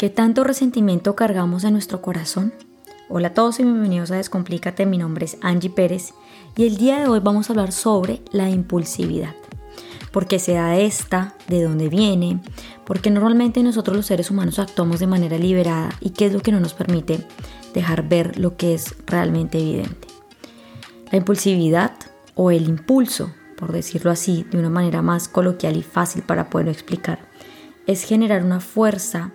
¿Qué tanto resentimiento cargamos en nuestro corazón? Hola a todos y bienvenidos a Descomplícate, mi nombre es Angie Pérez y el día de hoy vamos a hablar sobre la impulsividad. ¿Por qué se da esta? ¿De dónde viene? Porque normalmente nosotros los seres humanos actuamos de manera liberada y qué es lo que no nos permite dejar ver lo que es realmente evidente. La impulsividad o el impulso, por decirlo así, de una manera más coloquial y fácil para poderlo explicar, es generar una fuerza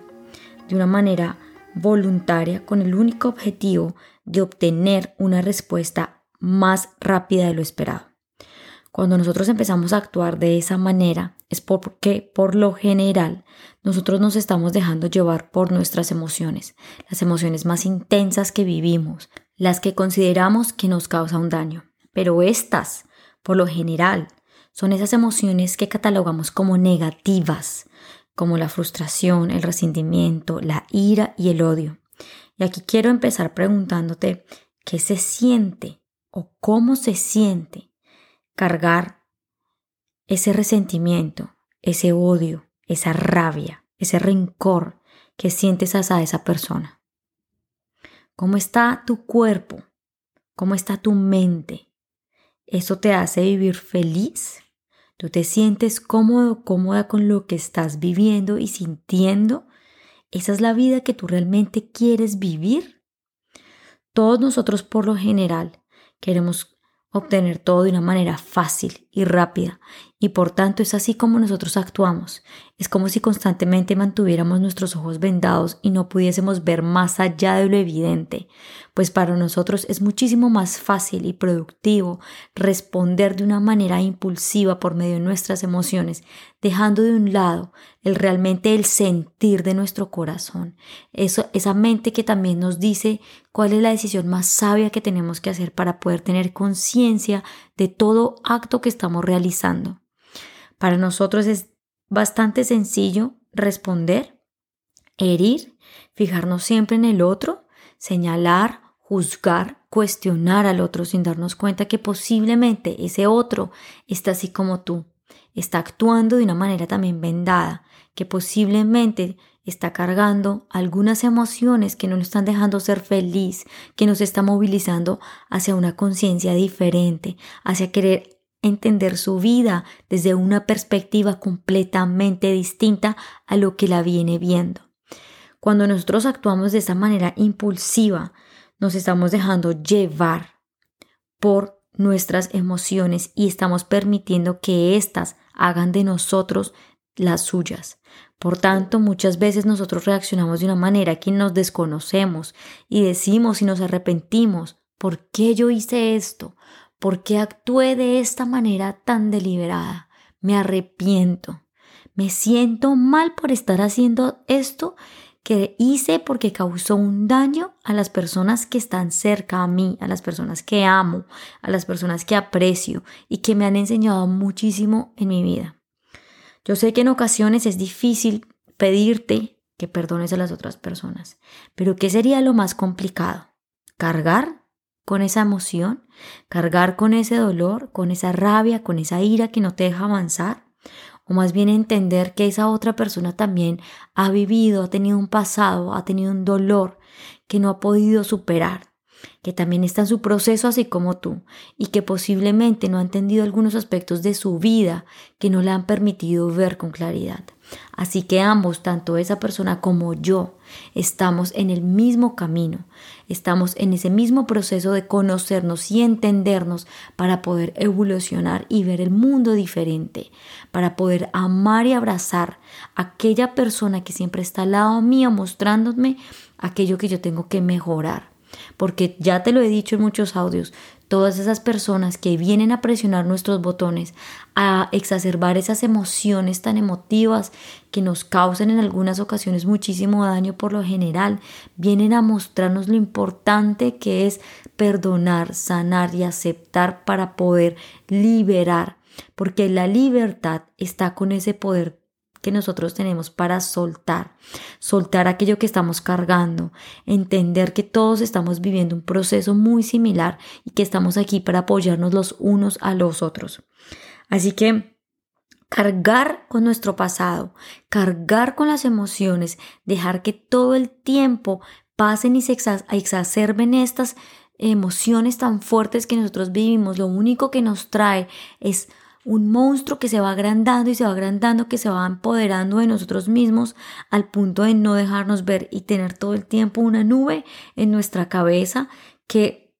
de una manera voluntaria con el único objetivo de obtener una respuesta más rápida de lo esperado. Cuando nosotros empezamos a actuar de esa manera es porque por lo general nosotros nos estamos dejando llevar por nuestras emociones, las emociones más intensas que vivimos, las que consideramos que nos causan un daño. Pero estas, por lo general, son esas emociones que catalogamos como negativas, como la frustración, el resentimiento, la ira y el odio. Y aquí quiero empezar preguntándote qué se siente o cómo se siente cargar ese resentimiento, ese odio, esa rabia, ese rencor que sientes hacia esa persona. ¿Cómo está tu cuerpo? ¿Cómo está tu mente? ¿Eso te hace vivir feliz? Tú te sientes cómodo, cómoda con lo que estás viviendo y sintiendo, esa es la vida que tú realmente quieres vivir. Todos nosotros por lo general queremos obtener todo de una manera fácil y rápida. Y por tanto es así como nosotros actuamos. Es como si constantemente mantuviéramos nuestros ojos vendados y no pudiésemos ver más allá de lo evidente, pues para nosotros es muchísimo más fácil y productivo responder de una manera impulsiva por medio de nuestras emociones, dejando de un lado el realmente el sentir de nuestro corazón, eso, esa mente que también nos dice cuál es la decisión más sabia que tenemos que hacer para poder tener conciencia de todo acto que estamos realizando. Para nosotros es bastante sencillo responder, herir, fijarnos siempre en el otro, señalar, juzgar, cuestionar al otro sin darnos cuenta que posiblemente ese otro está así como tú, está actuando de una manera también vendada, que posiblemente está cargando algunas emociones que no nos están dejando ser feliz, que nos está movilizando hacia una conciencia diferente, hacia querer entender su vida desde una perspectiva completamente distinta a lo que la viene viendo. Cuando nosotros actuamos de esa manera impulsiva, nos estamos dejando llevar por nuestras emociones y estamos permitiendo que éstas hagan de nosotros las suyas. Por tanto, muchas veces nosotros reaccionamos de una manera que nos desconocemos y decimos y nos arrepentimos. ¿Por qué yo hice esto? ¿Por qué actué de esta manera tan deliberada? Me arrepiento. Me siento mal por estar haciendo esto que hice porque causó un daño a las personas que están cerca a mí, a las personas que amo, a las personas que aprecio y que me han enseñado muchísimo en mi vida. Yo sé que en ocasiones es difícil pedirte que perdones a las otras personas, pero ¿qué sería lo más complicado? ¿Cargar con esa emoción, cargar con ese dolor, con esa rabia, con esa ira que no te deja avanzar, o más bien entender que esa otra persona también ha vivido, ha tenido un pasado, ha tenido un dolor que no ha podido superar, que también está en su proceso así como tú, y que posiblemente no ha entendido algunos aspectos de su vida que no le han permitido ver con claridad. Así que ambos, tanto esa persona como yo, estamos en el mismo camino, estamos en ese mismo proceso de conocernos y entendernos para poder evolucionar y ver el mundo diferente, para poder amar y abrazar a aquella persona que siempre está al lado mío mostrándome aquello que yo tengo que mejorar. Porque ya te lo he dicho en muchos audios, todas esas personas que vienen a presionar nuestros botones, a exacerbar esas emociones tan emotivas que nos causan en algunas ocasiones muchísimo daño por lo general, vienen a mostrarnos lo importante que es perdonar, sanar y aceptar para poder liberar, porque la libertad está con ese poder que nosotros tenemos para soltar, soltar aquello que estamos cargando, entender que todos estamos viviendo un proceso muy similar y que estamos aquí para apoyarnos los unos a los otros. Así que cargar con nuestro pasado, cargar con las emociones, dejar que todo el tiempo pasen y se exacerben estas emociones tan fuertes que nosotros vivimos, lo único que nos trae es un monstruo que se va agrandando y se va agrandando, que se va empoderando de nosotros mismos al punto de no dejarnos ver y tener todo el tiempo una nube en nuestra cabeza que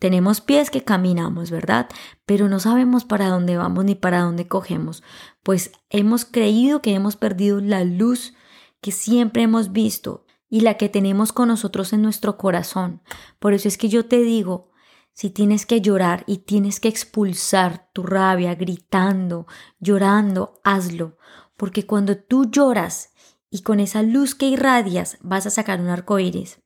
tenemos pies que caminamos, ¿verdad? Pero no sabemos para dónde vamos ni para dónde cogemos, pues hemos creído que hemos perdido la luz que siempre hemos visto y la que tenemos con nosotros en nuestro corazón. Por eso es que yo te digo, si tienes que llorar y tienes que expulsar tu rabia gritando, llorando, hazlo, porque cuando tú lloras y con esa luz que irradias vas a sacar un arco iris.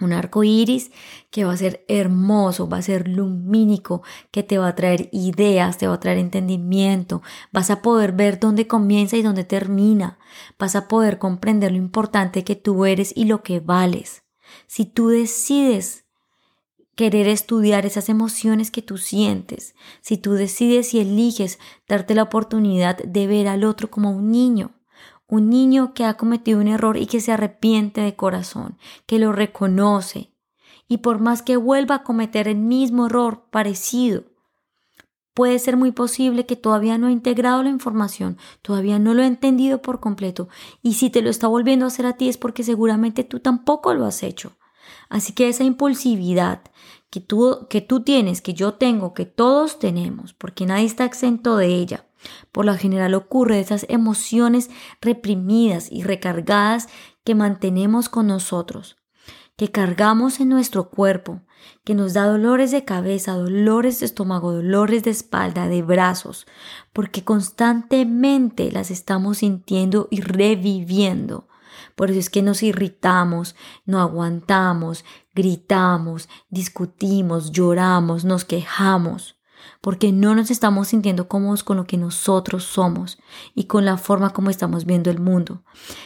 Un arco iris que va a ser hermoso, va a ser lumínico, que te va a traer ideas, te va a traer entendimiento, vas a poder ver dónde comienza y dónde termina, vas a poder comprender lo importante que tú eres y lo que vales. Si tú decides querer estudiar esas emociones que tú sientes, si tú decides y eliges darte la oportunidad de ver al otro como un niño, un niño que ha cometido un error y que se arrepiente de corazón, que lo reconoce, y por más que vuelva a cometer el mismo error parecido, puede ser muy posible que todavía no ha integrado la información, todavía no lo ha entendido por completo, y si te lo está volviendo a hacer a ti es porque seguramente tú tampoco lo has hecho. Así que esa impulsividad que tú, que tú tienes, que yo tengo, que todos tenemos, porque nadie está exento de ella, por lo general ocurre esas emociones reprimidas y recargadas que mantenemos con nosotros, que cargamos en nuestro cuerpo, que nos da dolores de cabeza, dolores de estómago, dolores de espalda, de brazos, porque constantemente las estamos sintiendo y reviviendo. Por eso es que nos irritamos, no aguantamos, gritamos, discutimos, lloramos, nos quejamos, porque no nos estamos sintiendo cómodos con lo que nosotros somos y con la forma como estamos viendo el mundo.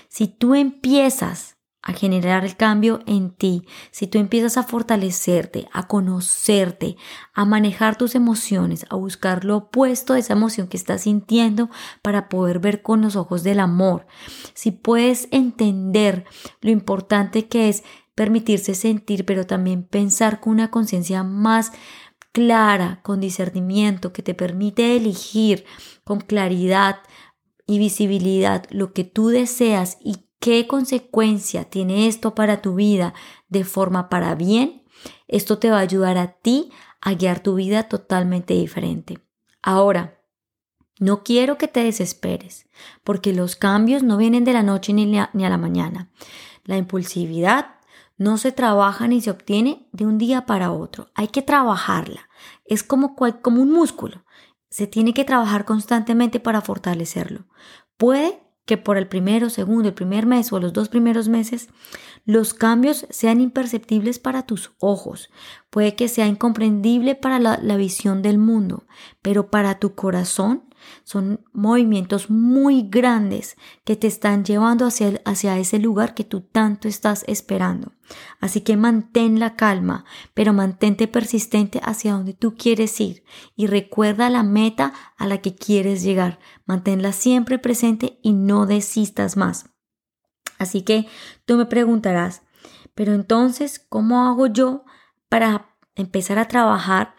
Si tú empiezas a generar el cambio en ti, si tú empiezas a fortalecerte, a conocerte, a manejar tus emociones, a buscar lo opuesto de esa emoción que estás sintiendo para poder ver con los ojos del amor, si puedes entender lo importante que es permitirse sentir, pero también pensar con una conciencia más clara, con discernimiento, que te permite elegir con claridad y visibilidad lo que tú deseas y qué consecuencia tiene esto para tu vida de forma para bien, esto te va a ayudar a ti a guiar tu vida totalmente diferente. Ahora, no quiero que te desesperes, porque los cambios no vienen de la noche ni a, la mañana. La impulsividad no se trabaja ni se obtiene de un día para otro. Hay que trabajarla. Es como, un músculo. Se tiene que trabajar constantemente para fortalecerlo. Puede que por el primero, segundo, el primer mes o los dos primeros meses, los cambios sean imperceptibles para tus ojos. Puede que sea incomprendible para la visión del mundo, pero para tu corazón son movimientos muy grandes que te están llevando hacia, hacia ese lugar que tú tanto estás esperando. Así que mantén la calma, pero mantente persistente hacia donde tú quieres ir y recuerda la meta a la que quieres llegar. Manténla siempre presente y no desistas más. Así que tú me preguntarás, pero entonces, ¿cómo hago yo para empezar a trabajar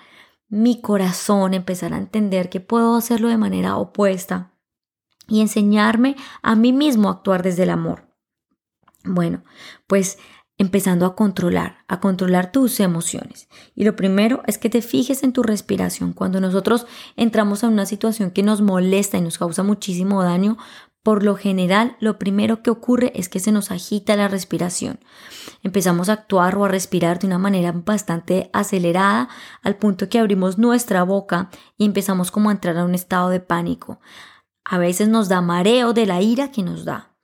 mi corazón, empezar a entender que puedo hacerlo de manera opuesta y enseñarme a mí mismo a actuar desde el amor. Bueno, pues empezando a controlar, a controlar tus emociones. Y lo primero es que te fijes en tu respiración. Cuando nosotros entramos a una situación que nos molesta y nos causa muchísimo daño, por lo general, lo primero que ocurre es que se nos agita la respiración. Empezamos a actuar o a respirar de una manera bastante acelerada al punto que abrimos nuestra boca y empezamos como a entrar a un estado de pánico. A veces nos da mareo de la ira que nos da.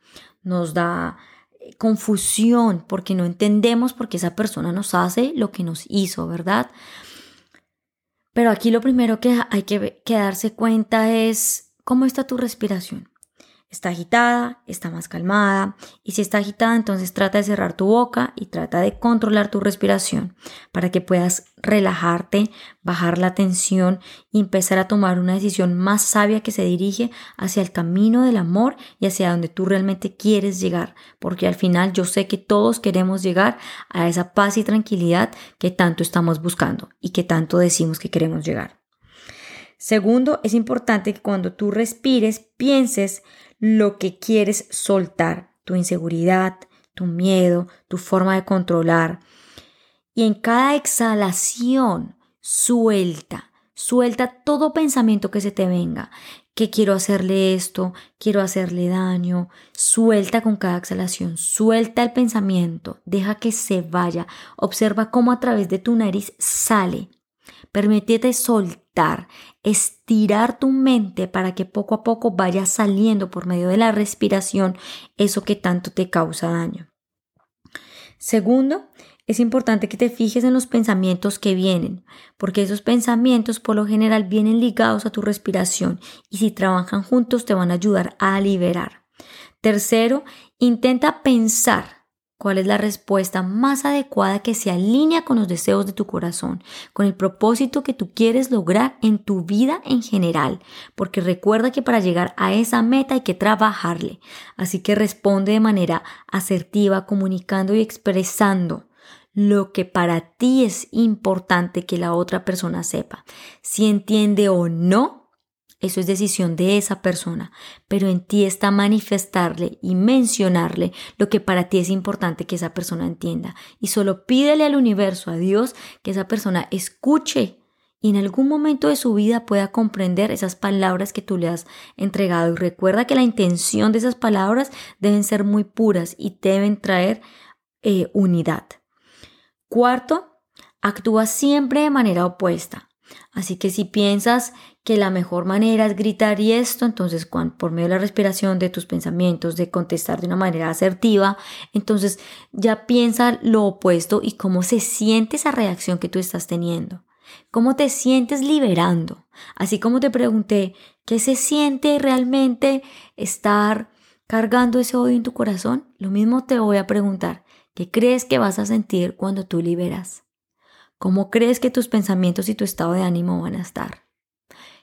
Nos da eh, confusión porque no entendemos por qué esa persona nos hace lo que nos hizo, ¿verdad? Pero aquí lo primero que hay que, que darse cuenta es cómo está tu respiración. Está agitada, está más calmada. Y si está agitada, entonces trata de cerrar tu boca y trata de controlar tu respiración para que puedas relajarte, bajar la tensión y empezar a tomar una decisión más sabia que se dirige hacia el camino del amor y hacia donde tú realmente quieres llegar. Porque al final yo sé que todos queremos llegar a esa paz y tranquilidad que tanto estamos buscando y que tanto decimos que queremos llegar. Segundo, es importante que cuando tú respires pienses lo que quieres soltar, tu inseguridad, tu miedo, tu forma de controlar. Y en cada exhalación, suelta, suelta todo pensamiento que se te venga, que quiero hacerle esto, quiero hacerle daño, suelta con cada exhalación, suelta el pensamiento, deja que se vaya, observa cómo a través de tu nariz sale. Permítete soltar, estirar tu mente para que poco a poco vaya saliendo por medio de la respiración eso que tanto te causa daño. Segundo, es importante que te fijes en los pensamientos que vienen, porque esos pensamientos por lo general vienen ligados a tu respiración y si trabajan juntos te van a ayudar a liberar. Tercero, intenta pensar cuál es la respuesta más adecuada que se alinea con los deseos de tu corazón, con el propósito que tú quieres lograr en tu vida en general, porque recuerda que para llegar a esa meta hay que trabajarle, así que responde de manera asertiva, comunicando y expresando lo que para ti es importante que la otra persona sepa, si entiende o no eso es decisión de esa persona, pero en ti está manifestarle y mencionarle lo que para ti es importante que esa persona entienda. Y solo pídele al universo, a Dios, que esa persona escuche y en algún momento de su vida pueda comprender esas palabras que tú le has entregado. Y recuerda que la intención de esas palabras deben ser muy puras y deben traer eh, unidad. Cuarto, actúa siempre de manera opuesta. Así que si piensas que la mejor manera es gritar y esto, entonces por medio de la respiración, de tus pensamientos, de contestar de una manera asertiva, entonces ya piensa lo opuesto y cómo se siente esa reacción que tú estás teniendo. ¿Cómo te sientes liberando? Así como te pregunté, ¿qué se siente realmente estar cargando ese odio en tu corazón? Lo mismo te voy a preguntar, ¿qué crees que vas a sentir cuando tú liberas? ¿Cómo crees que tus pensamientos y tu estado de ánimo van a estar?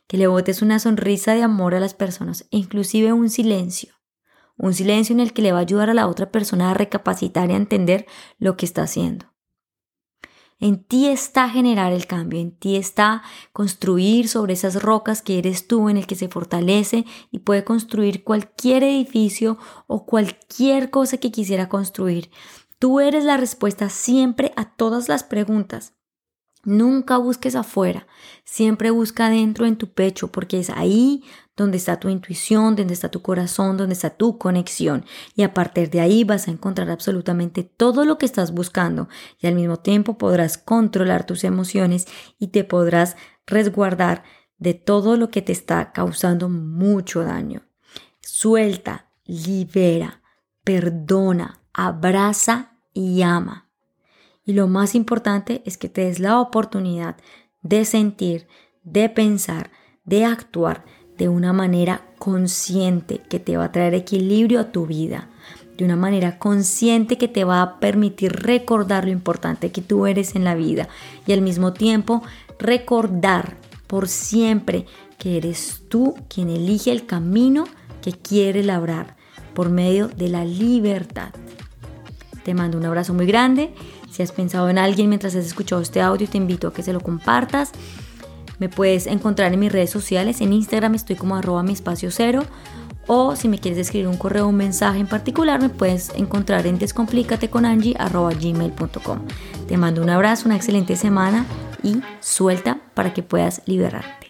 Que le botes una sonrisa de amor a las personas, inclusive un silencio. Un silencio en el que le va a ayudar a la otra persona a recapacitar y a entender lo que está haciendo. En ti está generar el cambio, en ti está construir sobre esas rocas que eres tú, en el que se fortalece y puede construir cualquier edificio o cualquier cosa que quisiera construir. Tú eres la respuesta siempre a todas las preguntas. Nunca busques afuera, siempre busca dentro en tu pecho, porque es ahí donde está tu intuición, donde está tu corazón, donde está tu conexión. Y a partir de ahí vas a encontrar absolutamente todo lo que estás buscando y al mismo tiempo podrás controlar tus emociones y te podrás resguardar de todo lo que te está causando mucho daño. Suelta, libera, perdona, abraza y ama. Y lo más importante es que te des la oportunidad de sentir, de pensar, de actuar de una manera consciente que te va a traer equilibrio a tu vida, de una manera consciente que te va a permitir recordar lo importante que tú eres en la vida y al mismo tiempo recordar por siempre que eres tú quien elige el camino que quiere labrar por medio de la libertad. Te mando un abrazo muy grande si has pensado en alguien mientras has escuchado este audio, te invito a que se lo compartas. Me puedes encontrar en mis redes sociales. En Instagram estoy como arroba mi espacio cero. O si me quieres escribir un correo un mensaje en particular, me puedes encontrar en descomplicateconangie.gmail.com. Te mando un abrazo, una excelente semana y suelta para que puedas liberar.